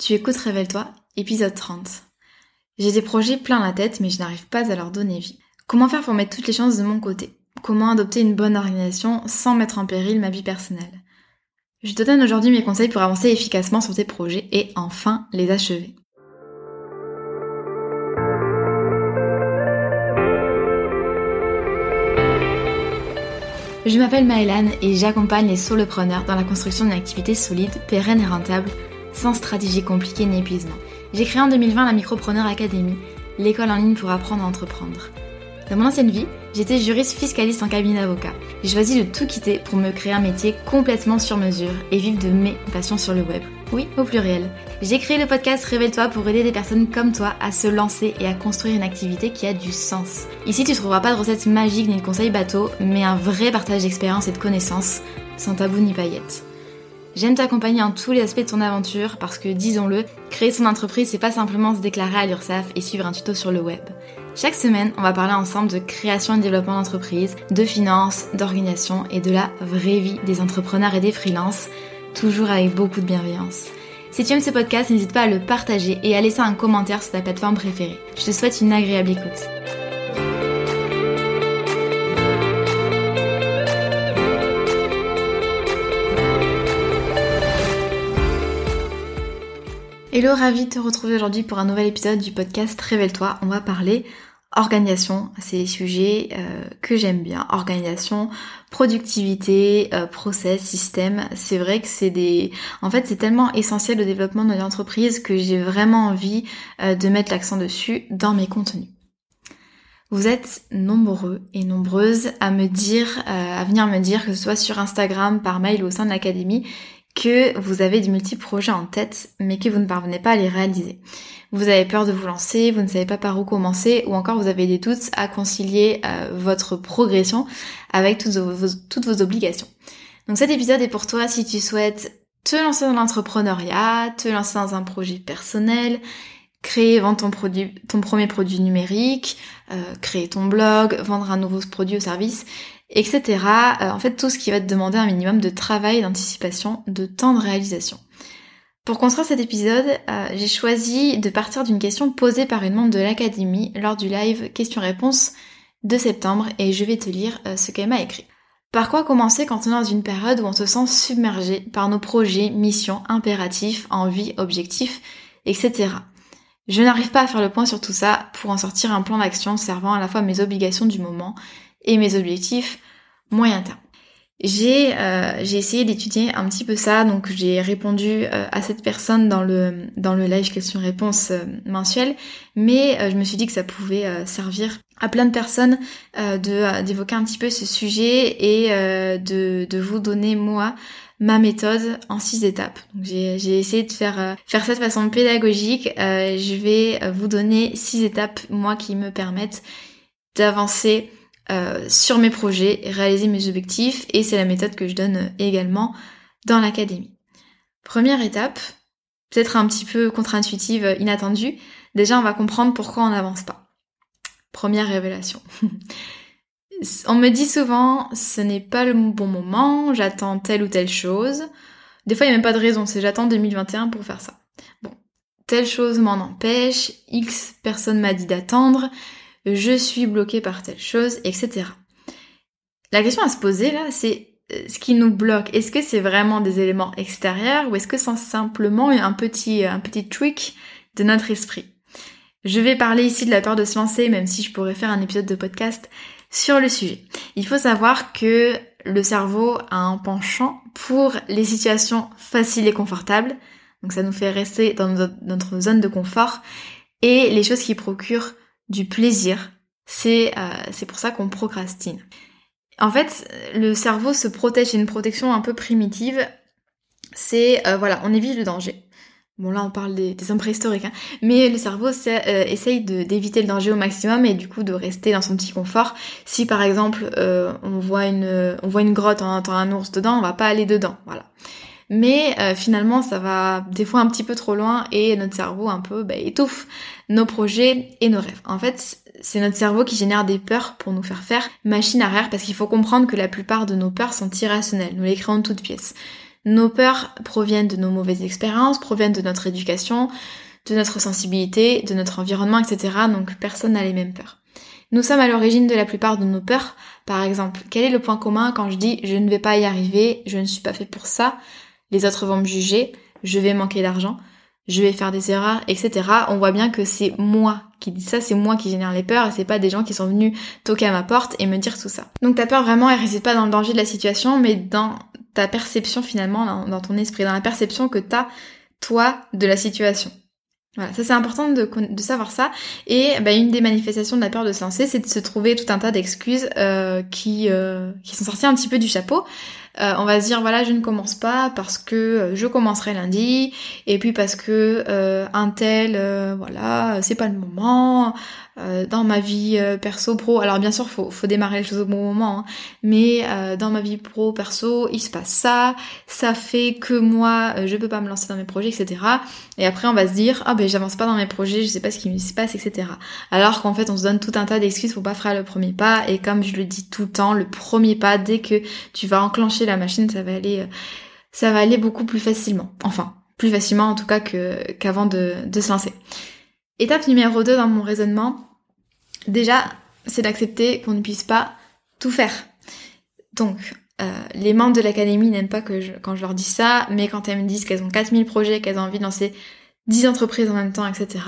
Tu écoutes Révèle-toi, épisode 30. J'ai des projets plein la tête, mais je n'arrive pas à leur donner vie. Comment faire pour mettre toutes les chances de mon côté? Comment adopter une bonne organisation sans mettre en péril ma vie personnelle? Je te donne aujourd'hui mes conseils pour avancer efficacement sur tes projets et enfin les achever. Je m'appelle Maëlan et j'accompagne les solopreneurs dans la construction d'une activité solide, pérenne et rentable sans stratégie compliquée ni épuisement. J'ai créé en 2020 la Micropreneur Academy, l'école en ligne pour apprendre à entreprendre. Dans mon ancienne vie, j'étais juriste fiscaliste en cabinet d'avocat. J'ai choisi de tout quitter pour me créer un métier complètement sur mesure et vivre de mes passions sur le web. Oui, au pluriel. J'ai créé le podcast Révèle-toi pour aider des personnes comme toi à se lancer et à construire une activité qui a du sens. Ici, tu trouveras pas de recettes magiques ni de conseils bateaux, mais un vrai partage d'expérience et de connaissances, sans tabou ni paillettes. J'aime t'accompagner en tous les aspects de ton aventure parce que, disons-le, créer son entreprise, c'est pas simplement se déclarer à l'URSSAF et suivre un tuto sur le web. Chaque semaine, on va parler ensemble de création et développement d'entreprise, de finances, d'organisation et de la vraie vie des entrepreneurs et des freelances, toujours avec beaucoup de bienveillance. Si tu aimes ce podcast, n'hésite pas à le partager et à laisser un commentaire sur ta plateforme préférée. Je te souhaite une agréable écoute. Hello, ravi de te retrouver aujourd'hui pour un nouvel épisode du podcast Révèle-toi. On va parler organisation, c'est des sujets euh, que j'aime bien. Organisation, productivité, euh, process, système. C'est vrai que c'est des... En fait, c'est tellement essentiel au développement de l'entreprise que j'ai vraiment envie euh, de mettre l'accent dessus dans mes contenus. Vous êtes nombreux et nombreuses à me dire, à venir me dire, que ce soit sur Instagram, par mail ou au sein de l'académie, que vous avez des multi-projets en tête, mais que vous ne parvenez pas à les réaliser. Vous avez peur de vous lancer, vous ne savez pas par où commencer, ou encore vous avez des doutes à concilier euh, votre progression avec toutes vos, toutes vos obligations. Donc cet épisode est pour toi si tu souhaites te lancer dans l'entrepreneuriat, te lancer dans un projet personnel, créer, vendre ton produit, ton premier produit numérique, euh, créer ton blog, vendre un nouveau produit ou service etc. Euh, en fait, tout ce qui va te demander un minimum de travail, d'anticipation, de temps de réalisation. Pour construire cet épisode, euh, j'ai choisi de partir d'une question posée par une membre de l'Académie lors du live question-réponse de septembre et je vais te lire euh, ce qu'elle m'a écrit. Par quoi commencer quand on est dans une période où on se sent submergé par nos projets, missions, impératifs, envies, objectifs, etc. Je n'arrive pas à faire le point sur tout ça pour en sortir un plan d'action servant à la fois mes obligations du moment et mes objectifs moyen terme. J'ai euh, essayé d'étudier un petit peu ça, donc j'ai répondu euh, à cette personne dans le dans le live question-réponse euh, mensuel, mais je me suis dit que ça pouvait servir à plein de personnes d'évoquer un petit peu ce sujet et de de vous donner moi ma méthode en six étapes. J'ai j'ai essayé de faire faire ça de façon pédagogique. je vais vous donner six étapes moi qui me permettent d'avancer euh, sur mes projets, réaliser mes objectifs et c'est la méthode que je donne également dans l'académie. Première étape, peut-être un petit peu contre-intuitive, inattendue, déjà on va comprendre pourquoi on n'avance pas. Première révélation. on me dit souvent ce n'est pas le bon moment, j'attends telle ou telle chose. Des fois il n'y a même pas de raison, c'est j'attends 2021 pour faire ça. Bon, telle chose m'en empêche, X personne m'a dit d'attendre, je suis bloqué par telle chose, etc. La question à se poser là, c'est euh, ce qui nous bloque. Est-ce que c'est vraiment des éléments extérieurs ou est-ce que c'est simplement un petit, un petit trick de notre esprit? Je vais parler ici de la peur de se lancer, même si je pourrais faire un épisode de podcast sur le sujet. Il faut savoir que le cerveau a un penchant pour les situations faciles et confortables. Donc ça nous fait rester dans notre zone de confort et les choses qui procurent du plaisir. C'est euh, c'est pour ça qu'on procrastine. En fait, le cerveau se protège, c'est une protection un peu primitive. C'est, euh, voilà, on évite le danger. Bon là on parle des, hommes préhistoriques, hein. mais le cerveau euh, essaye d'éviter le danger au maximum et du coup de rester dans son petit confort. Si par exemple on voit une on voit une grotte, on entend un ours dedans, on va pas aller dedans, voilà mais euh, finalement ça va des fois un petit peu trop loin et notre cerveau un peu bah, étouffe nos projets et nos rêves. En fait, c'est notre cerveau qui génère des peurs pour nous faire faire machine arrière parce qu'il faut comprendre que la plupart de nos peurs sont irrationnelles, nous les créons toutes pièces. Nos peurs proviennent de nos mauvaises expériences, proviennent de notre éducation, de notre sensibilité, de notre environnement, etc. Donc personne n'a les mêmes peurs. Nous sommes à l'origine de la plupart de nos peurs. Par exemple, quel est le point commun quand je dis je ne vais pas y arriver, je ne suis pas fait pour ça, les autres vont me juger, je vais manquer d'argent, je vais faire des erreurs, etc. On voit bien que c'est moi qui dis ça, c'est moi qui génère les peurs et c'est pas des gens qui sont venus toquer à ma porte et me dire tout ça. Donc ta peur vraiment, elle réside pas dans le danger de la situation, mais dans ta perception finalement, dans, ton esprit, dans la perception que t'as toi de la situation. Voilà, ça c'est important de, savoir ça. Et bah, une des manifestations de la peur de se lancer, c'est de se trouver tout un tas d'excuses euh, qui, euh, qui sont sorties un petit peu du chapeau. Euh, on va se dire voilà je ne commence pas parce que euh, je commencerai lundi. Et puis parce que euh, un tel voilà c'est pas le moment. Dans ma vie perso pro alors bien sûr faut, faut démarrer les choses au bon moment hein, mais dans ma vie pro perso il se passe ça. Ça fait que moi je peux pas me lancer dans mes projets etc et après on va se dire ah ben j'avance pas dans mes projets je sais pas ce qui se passe etc alors qu'en fait on se donne tout un tas d'excuses pour pas faire le premier pas. Et comme je le dis tout le temps le premier pas dès que tu vas enclencher la machine, ça va aller, euh, ça va aller beaucoup plus facilement. Enfin, plus facilement en tout cas qu'avant de, se lancer. Étape numéro 2 dans mon raisonnement, déjà, c'est d'accepter qu'on ne puisse pas tout faire. Donc, euh, les membres de l'académie n'aiment pas que quand je leur dis ça, mais quand elles me disent qu'elles ont 4000 projets, qu'elles ont envie de lancer 10 entreprises en même temps, etc.,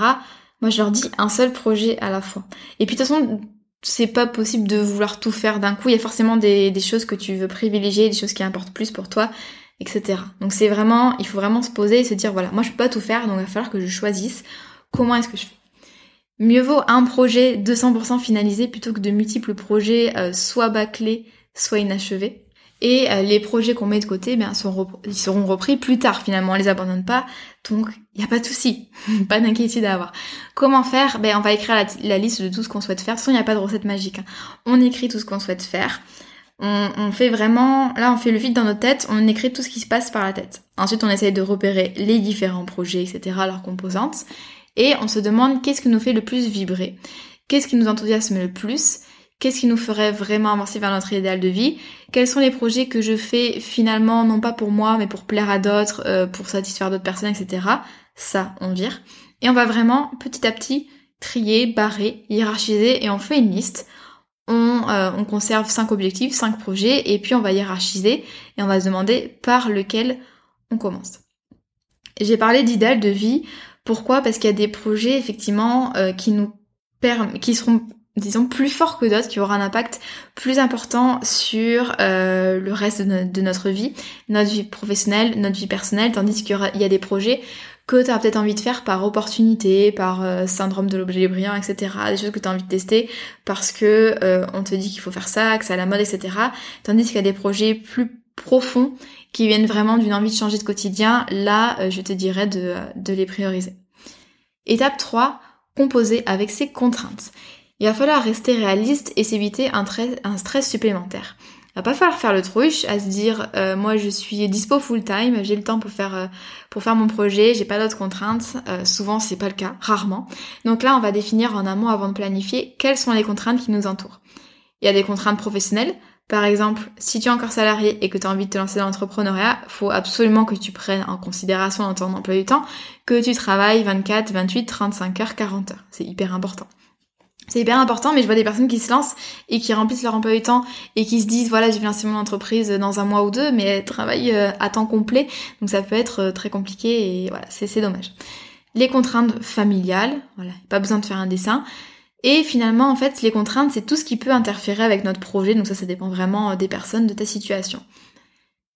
moi je leur dis un seul projet à la fois. Et puis de toute façon, c'est pas possible de vouloir tout faire d'un coup. Il y a forcément des, choses que tu veux privilégier, des choses qui importent plus pour toi, etc. Donc c'est vraiment, il faut vraiment se poser et se dire voilà, moi je peux pas tout faire, donc il va falloir que je choisisse comment est-ce que je fais. Mieux vaut un projet 200% finalisé plutôt que de multiples projets euh, soit bâclés, soit inachevés. Et euh, les projets qu'on met de côté, seront, ils seront repris plus tard finalement, on les abandonne pas. Donc, il n'y a pas de souci, pas d'inquiétude à avoir. Comment faire? Ben, on va écrire la, liste de tout ce qu'on souhaite faire. De toute façon, il n'y a pas de recette magique. Hein. On écrit tout ce qu'on souhaite faire. On, on, fait vraiment, là, on fait le vide dans notre tête. On écrit tout ce qui se passe par la tête. Ensuite, on essaye de repérer les différents projets, etc., leurs composantes. Et on se demande qu'est-ce qui nous fait le plus vibrer, qu'est-ce qui nous enthousiasme le plus, Qu'est-ce qui nous ferait vraiment avancer vers notre idéal de vie? Quels sont les projets que je fais finalement, non pas pour moi, mais pour plaire à d'autres, euh, pour satisfaire d'autres personnes, etc. Ça, on vire. Et on va vraiment, petit à petit, trier, barrer, hiérarchiser, et on fait une liste. On, euh, on conserve cinq objectifs, cinq projets, et puis on va hiérarchiser, et on va se demander par lequel on commence. J'ai parlé d'idéal de vie. Pourquoi? Parce qu'il y a des projets, effectivement, euh, qui nous qui seront disons plus fort que d'autres, qui aura un impact plus important sur euh, le reste de, notre vie, notre vie professionnelle, notre vie personnelle, tandis qu'il y, a des projets que tu as peut-être envie de faire par opportunité, par euh, syndrome de l'objet brillant, etc. Des choses que tu as envie de tester parce que euh, on te dit qu'il faut faire ça, que c'est à la mode, etc. Tandis qu'il y a des projets plus profonds qui viennent vraiment d'une envie de changer de quotidien, là je te dirais de, de les prioriser. Étape 3, composer avec ses contraintes. Il va falloir rester réaliste et s'éviter un, stress supplémentaire. Il va pas falloir faire le truche à se dire euh, moi je suis dispo full time, j'ai le temps pour faire euh, pour faire mon projet, j'ai pas d'autres contraintes. Euh, souvent c'est pas le cas, rarement. Donc là on va définir en amont avant de planifier quelles sont les contraintes qui nous entourent. Il y a des contraintes professionnelles. Par exemple, si tu es encore salarié et que tu as envie de te lancer dans l'entrepreneuriat, faut absolument que tu prennes en considération dans ton emploi du temps que tu travailles 24, 28, 35 heures, 40 heures. C'est hyper important. C'est hyper important, mais je vois des personnes qui se lancent et qui remplissent leur emploi du temps et qui se disent voilà, je vais lancer mon entreprise dans un mois ou deux, mais elles travaillent euh, à temps complet, donc ça peut être euh, très compliqué et voilà, c'est dommage. Les contraintes familiales, voilà, pas besoin de faire un dessin. Et finalement, en fait, les contraintes, c'est tout ce qui peut interférer avec notre projet, donc ça, ça dépend vraiment euh, des personnes, de ta situation.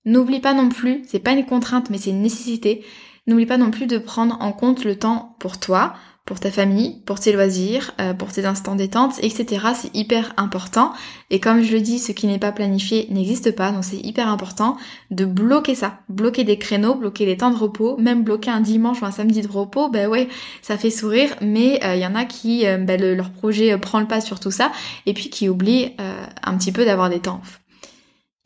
N'oublie pas non plus, c'est pas une contrainte, mais c'est une nécessité, n'oublie pas non plus de prendre en compte le temps pour toi, pour ta famille, pour tes loisirs, euh, pour tes instants détente, etc. C'est hyper important. Et comme je le dis, ce qui n'est pas planifié n'existe pas, donc c'est hyper important de bloquer ça. Bloquer des créneaux, bloquer les temps de repos, même bloquer un dimanche ou un samedi de repos, ben ouais, ça fait sourire, mais il euh, y en a qui, euh, ben, leur projet prend le pas sur tout ça, et puis qui oublient un petit peu d'avoir des temps.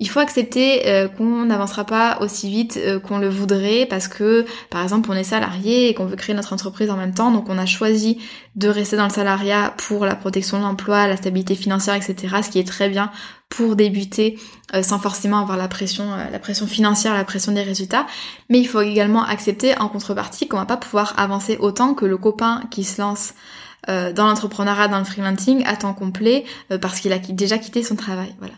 Il faut accepter euh, qu'on n'avancera pas aussi vite euh, qu'on le voudrait parce que, par exemple, on est salarié et qu'on veut créer notre entreprise en même temps, donc on a choisi de rester dans le salariat pour la protection de l'emploi, la stabilité financière, etc. Ce qui est très bien pour débuter euh, sans forcément avoir la pression, la pression financière, la pression des résultats. Mais il faut également accepter en contrepartie qu'on va pas pouvoir avancer autant que le copain qui se lance dans l'entrepreneuriat, dans le freelancing à temps complet parce qu'il a déjà quitté son travail. Voilà.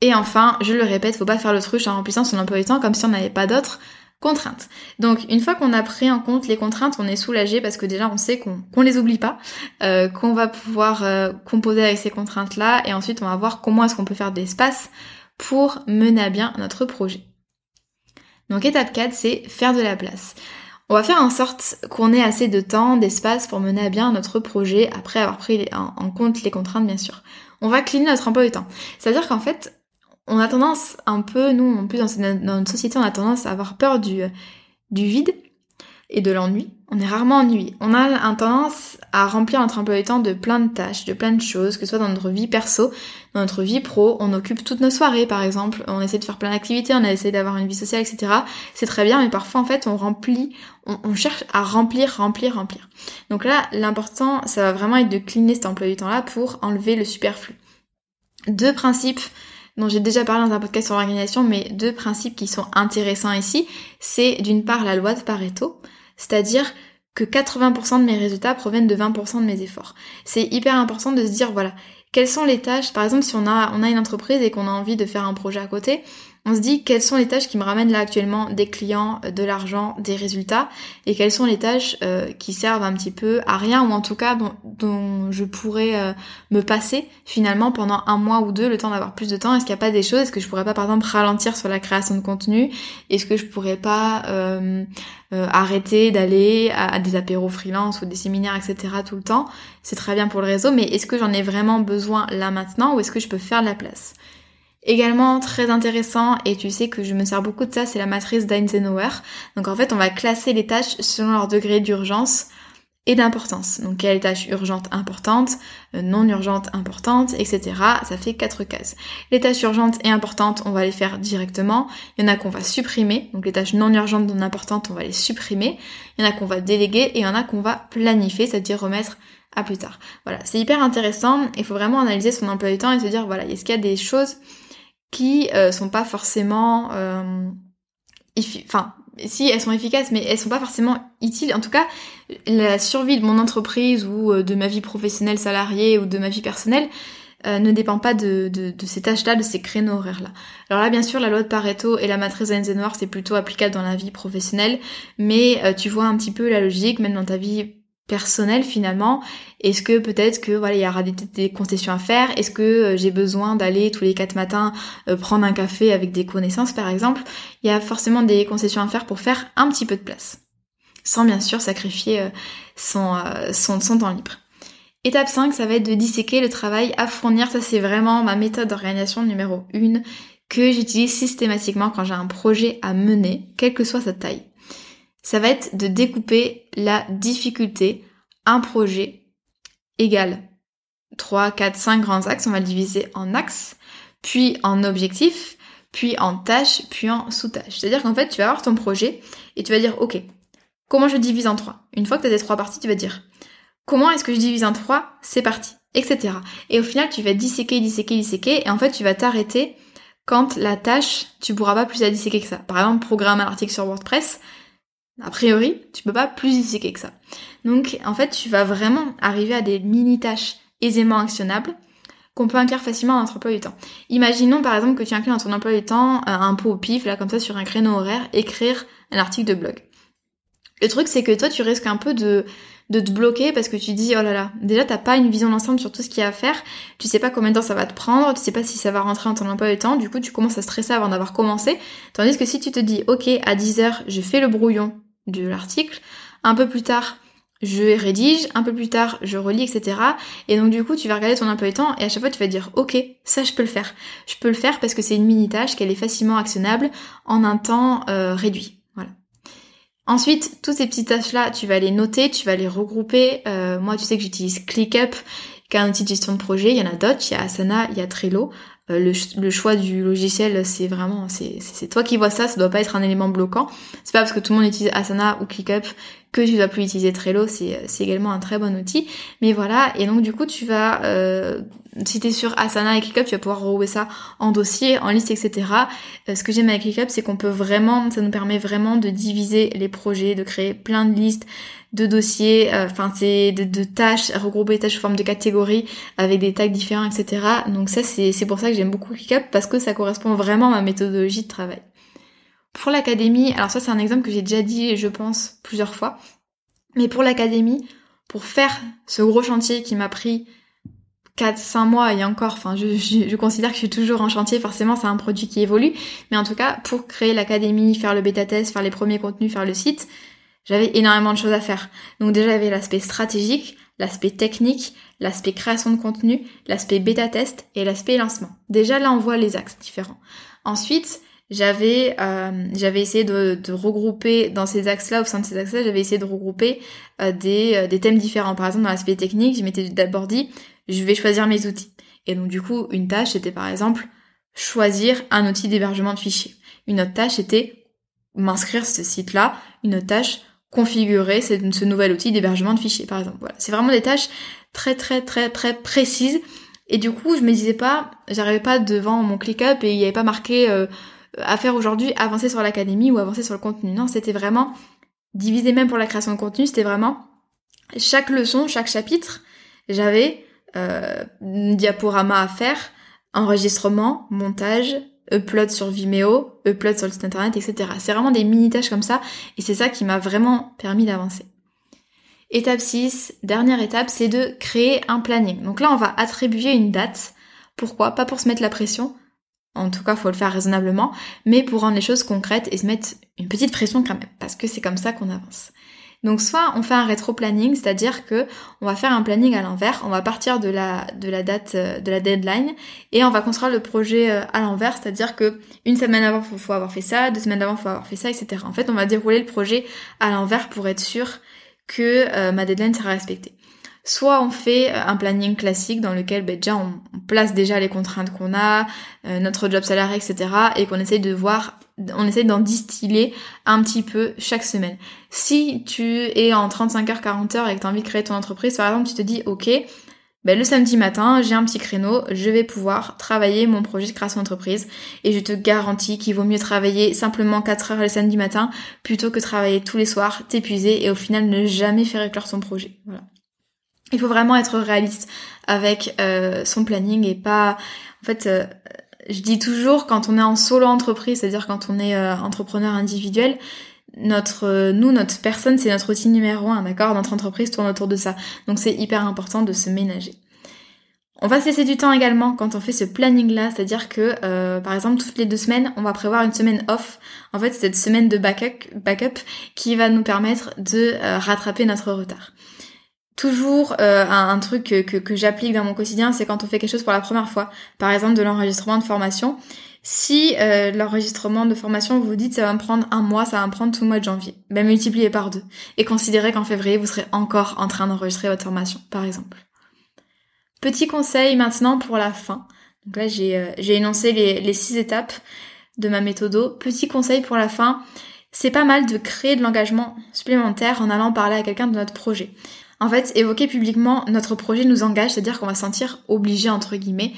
Et enfin, je le répète, faut pas faire l'autruche en remplissant son emploi du temps comme si on n'avait pas d'autres contraintes. Donc une fois qu'on a pris en compte les contraintes, on est soulagé parce que déjà on sait qu'on qu'on les oublie pas, euh, qu'on va pouvoir euh, composer avec ces contraintes-là et ensuite on va voir comment est-ce qu'on peut faire de l'espace pour mener à bien notre projet. Donc étape 4, c'est faire de la place. On va faire en sorte qu'on ait assez de temps, d'espace pour mener à bien notre projet après avoir pris en compte les contraintes bien sûr. On va cleaner notre emploi du temps. C'est-à-dire qu'en fait, on a tendance un peu, nous, en plus dans, notre société, on a tendance à avoir peur du, du vide et de l'ennui. On est rarement ennuyé. On a un tendance à remplir notre emploi du temps de plein de tâches, de plein de choses, que ce soit dans notre vie perso, dans notre vie pro. On occupe toutes nos soirées, par exemple. On essaie de faire plein d'activités, on essaie d'avoir une vie sociale, etc. C'est très bien, mais parfois, en fait, on remplit, on, on cherche à remplir, remplir, remplir. Donc là, l'important, ça va vraiment être de cleaner cet emploi du temps-là pour enlever le superflu. Deux principes dont j'ai déjà parlé dans un podcast sur l'organisation, mais deux principes qui sont intéressants ici, c'est d'une part la loi de Pareto, c'est-à-dire que 80% de mes résultats proviennent de 20% de mes efforts. C'est hyper important de se dire, voilà, quelles sont les tâches, par exemple si on a, on a une entreprise et qu'on a envie de faire un projet à côté, on se dit quelles sont les tâches qui me ramènent là actuellement des clients, de l'argent, des résultats, et quelles sont les tâches euh, qui servent un petit peu à rien, ou en tout cas dont, je pourrais euh, me passer finalement pendant un mois ou deux, le temps d'avoir plus de temps? Est-ce qu'il n'y a pas des choses? Est-ce que je pourrais pas par exemple ralentir sur la création de contenu? Est-ce que je pourrais pas euh, arrêter d'aller à, à, des apéros freelance ou des séminaires, etc. tout le temps? C'est très bien pour le réseau, mais est-ce que j'en ai vraiment besoin là maintenant, ou est-ce que je peux faire de la place? Également très intéressant, et tu sais que je me sers beaucoup de ça, c'est la matrice d'Eisenhower. Donc en fait, on va classer les tâches selon leur degré d'urgence et d'importance. Donc quelle tâche urgente importante, euh, non urgente importante, etc. Ça fait quatre cases. Les tâches urgentes et importantes, on va les faire directement. Il y en a qu'on va supprimer. Donc les tâches non urgentes, non importantes, on va les supprimer. Il y en a qu'on va déléguer et il y en a qu'on va planifier, c'est-à-dire remettre à plus tard. Voilà, c'est hyper intéressant. Il faut vraiment analyser son emploi du temps et se dire, voilà, est-ce qu'il y a des choses qui euh, sont pas forcément euh, enfin si elles sont efficaces mais elles sont pas forcément utiles en tout cas la survie de mon entreprise ou euh, de ma vie professionnelle salariée ou de ma vie personnelle ne dépend pas de, de, de ces tâches-là, de ces créneaux horaires-là. Alors là, bien sûr, la loi de Pareto et la matrice Eisenhower, c'est plutôt applicable dans la vie professionnelle, mais tu vois un petit peu la logique, même dans ta vie personnel finalement Est-ce que peut-être que voilà il y aura des, concessions à faire? Est-ce que euh, j'ai besoin d'aller tous les quatre matins euh, prendre un café avec des connaissances par exemple? Il y a forcément des concessions à faire pour faire un petit peu de place, sans bien sûr sacrifier euh, son, son, son temps libre. Étape 5, ça va être de disséquer le travail à fournir. Ça c'est vraiment ma méthode d'organisation numéro 1 que j'utilise systématiquement quand j'ai un projet à mener, quelle que soit sa taille ça va être de découper la difficulté, un projet égal 3, 4, 5 grands axes, on va le diviser en axes, puis en objectifs, puis en tâches, puis en sous-tâches. C'est-à-dire qu'en fait, tu vas avoir ton projet et tu vas dire, ok, comment je divise en trois? Une fois que tu as tes trois parties, tu vas dire, comment est-ce que je divise en trois? C'est parti, etc. Et au final, tu vas disséquer, disséquer, disséquer, et en fait, tu vas t'arrêter quand la tâche, tu pourras pas plus la disséquer que ça. Par exemple, programme un article sur WordPress, a priori, tu peux pas plus disséquer que ça. Donc, en fait, tu vas vraiment arriver à des mini-tâches aisément actionnables qu'on peut inclure facilement dans notre emploi du temps. Imaginons par exemple que tu inclus dans ton emploi du temps euh, un pot au pif, là comme ça sur un créneau horaire, écrire un article de blog. Le truc c'est que toi tu risques un peu de, de te bloquer parce que tu dis oh là là, déjà t'as pas une vision d'ensemble sur tout ce qu'il y a à faire, tu sais pas combien de temps ça va te prendre, tu sais pas si ça va rentrer dans ton emploi du temps, du coup tu commences à stresser avant d'avoir commencé, tandis que si tu te dis ok à 10h je fais le brouillon de l'article. Un peu plus tard, je rédige, un peu plus tard, je relis, etc. Et donc du coup, tu vas regarder ton emploi du temps et à chaque fois, tu vas dire, ok, ça, je peux le faire. Je peux le faire parce que c'est une mini-tâche, qu'elle est facilement actionnable en un temps euh, réduit. Voilà. Ensuite, toutes ces petites tâches-là, tu vas les noter, tu vas les regrouper. Euh, moi, tu sais que j'utilise ClickUp, qui est un outil de gestion de projet. Il y en a d'autres, il y a Asana, il y a Trello. Le, le, choix du logiciel, c'est vraiment, c'est toi qui vois ça, ça doit pas être un élément bloquant. C'est pas parce que tout le monde utilise Asana ou ClickUp que tu dois plus utiliser Trello, c'est également un très bon outil. Mais voilà, et donc du coup, tu vas, euh, si tu sur Asana et ClickUp, tu vas pouvoir rerouer ça en dossier, en liste, etc. Euh, ce que j'aime avec ClickUp, c'est qu'on peut vraiment, ça nous permet vraiment de diviser les projets, de créer plein de listes, de dossiers, euh, enfin c'est de, de, tâches, regrouper les tâches sous forme de catégories avec des tags différents, etc. Donc ça c'est pour ça que j'aime beaucoup ClickUp parce que ça correspond vraiment à ma méthodologie de travail. Pour l'académie, alors ça c'est un exemple que j'ai déjà dit je pense plusieurs fois, mais pour l'académie, pour faire ce gros chantier qui m'a pris 4-5 mois et encore, enfin je, je, considère que je suis toujours en chantier, forcément c'est un produit qui évolue, mais en tout cas pour créer l'académie, faire le bêta test, faire les premiers contenus, faire le site, j'avais énormément de choses à faire. Donc déjà j'avais l'aspect stratégique, l'aspect technique, l'aspect création de contenu, l'aspect bêta test et l'aspect lancement. Déjà là on voit les axes différents. Ensuite, j'avais euh, j'avais essayé de, de, regrouper dans ces axes-là, au sein de ces axes-là, j'avais essayé de regrouper euh, des, euh, des thèmes différents. Par exemple, dans l'aspect technique, je m'étais d'abord dit, je vais choisir mes outils. Et donc du coup, une tâche, c'était par exemple choisir un outil d'hébergement de fichiers. Une autre tâche était m'inscrire ce site-là. Une autre tâche, configurer ce, ce nouvel outil d'hébergement de fichiers, par exemple. Voilà, c'est vraiment des tâches très très très très précises. Et du coup, je me disais pas, j'arrivais pas devant mon ClickUp et il n'y avait pas marqué à faire aujourd'hui, avancer sur l'académie ou avancer sur le contenu. Non, c'était vraiment divisé même pour la création de contenu, c'était vraiment chaque leçon, chaque chapitre, j'avais euh, diaporama à faire, enregistrement, montage, upload sur Vimeo, upload sur le site internet, etc. C'est vraiment des mini-tâches comme ça, et c'est ça qui m'a vraiment permis d'avancer. Étape 6, dernière étape, c'est de créer un planning. Donc là, on va attribuer une date. Pourquoi? Pas pour se mettre la pression, en tout cas, faut le faire raisonnablement, mais pour rendre les choses concrètes et se mettre une petite pression quand même, parce que c'est comme ça qu'on avance. Donc soit on fait un rétro-planning, c'est-à-dire que on va faire un planning à l'envers, on va partir de la, date, euh, de la deadline, et on va construire le projet euh, à l'envers, c'est-à-dire que une semaine avant, il faut avoir fait ça, deux semaines avant, faut avoir fait ça, etc. En fait, on va dérouler le projet à l'envers pour être sûr que euh, ma deadline sera respectée. Soit on fait euh, un planning classique dans lequel ben, déjà on, place déjà les contraintes qu'on a, euh, notre job salarié, etc. et qu'on essaye de voir, on essaye d'en distiller un petit peu chaque semaine. Si tu es en 35 heures, 40 heures et que tu as envie de créer ton entreprise, par exemple, tu te dis ok, ben, le samedi matin, j'ai un petit créneau, je vais pouvoir travailler mon projet de création d'entreprise et je te garantis qu'il vaut mieux travailler simplement 4 heures le samedi matin plutôt que travailler tous les soirs, t'épuiser et au final ne jamais faire éclore ton projet. Voilà. Il faut vraiment être réaliste avec euh, son planning et pas... En fait, euh, je dis toujours quand on est en solo entreprise, c'est-à-dire quand on est euh, entrepreneur individuel, notre nous notre personne c'est notre outil numéro un d'accord? Notre entreprise tourne autour de ça. Donc c'est hyper important de se ménager. On va se laisser du temps également quand on fait ce planning là c'est à dire que par exemple toutes les deux semaines on va prévoir une semaine off. En fait c'est cette semaine de backup backup qui va nous permettre de rattraper notre retard toujours euh, un, truc que, que, j'applique dans mon quotidien, c'est quand on fait quelque chose pour la première fois, par exemple de l'enregistrement de formation. Si euh, l'enregistrement de formation, vous vous dites ça va me prendre un mois, ça va me prendre tout le mois de janvier, ben multipliez par deux. Et considérez qu'en février, vous serez encore en train d'enregistrer votre formation, par exemple. Petit conseil maintenant pour la fin. Donc là, j'ai euh, énoncé les, les six étapes de ma méthode. Petit conseil pour la fin, c'est pas mal de créer de l'engagement supplémentaire en allant parler à quelqu'un de notre projet. En fait, évoquer publiquement notre projet nous engage, c'est-à-dire qu'on va se sentir obligé, entre guillemets,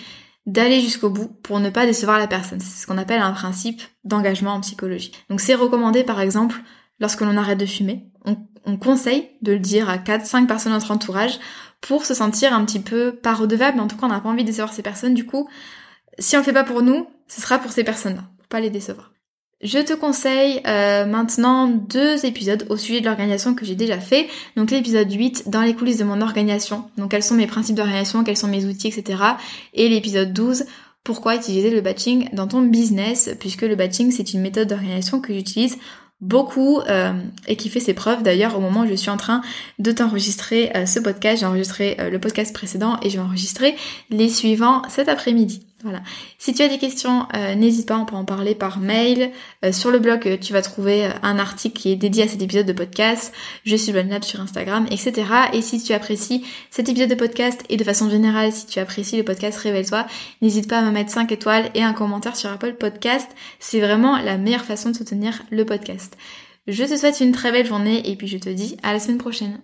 d'aller jusqu'au bout pour ne pas décevoir la personne. C'est ce qu'on appelle un principe d'engagement en psychologie. Donc c'est recommandé par exemple lorsque l'on arrête de fumer. On, conseille de le dire à 4-5 personnes de notre entourage pour se sentir un petit peu pas redevable, mais en tout cas on n'a pas envie de décevoir ces personnes. Du coup, si on le fait pas pour nous, ce sera pour ces personnes-là, pour pas les décevoir. Je te conseille euh, maintenant deux épisodes au sujet de l'organisation que j'ai déjà fait. Donc l'épisode 8 dans les coulisses de mon organisation. Donc quels sont mes principes d'organisation, quels sont mes outils, etc. Et l'épisode 12 pourquoi utiliser le batching dans ton business? Puisque le batching c'est une méthode d'organisation que j'utilise beaucoup euh, et qui fait ses preuves d'ailleurs au moment où je suis en train de t'enregistrer euh, ce podcast. J'ai enregistré le podcast précédent et je vais enregistrer les suivants cet après-midi. Voilà. Si tu as des questions, euh, n'hésite pas, on peut en parler par mail. Euh, sur le blog, euh, tu vas trouver un article qui est dédié à cet épisode de podcast. Je suis Lab sur Instagram, etc. Et si tu apprécies cet épisode de podcast et de façon générale, si tu apprécies le podcast Révèle-toi, n'hésite pas à me mettre 5 étoiles et un commentaire sur Apple Podcast. C'est vraiment la meilleure façon de soutenir le podcast. Je te souhaite une très belle journée et puis je te dis à la semaine prochaine.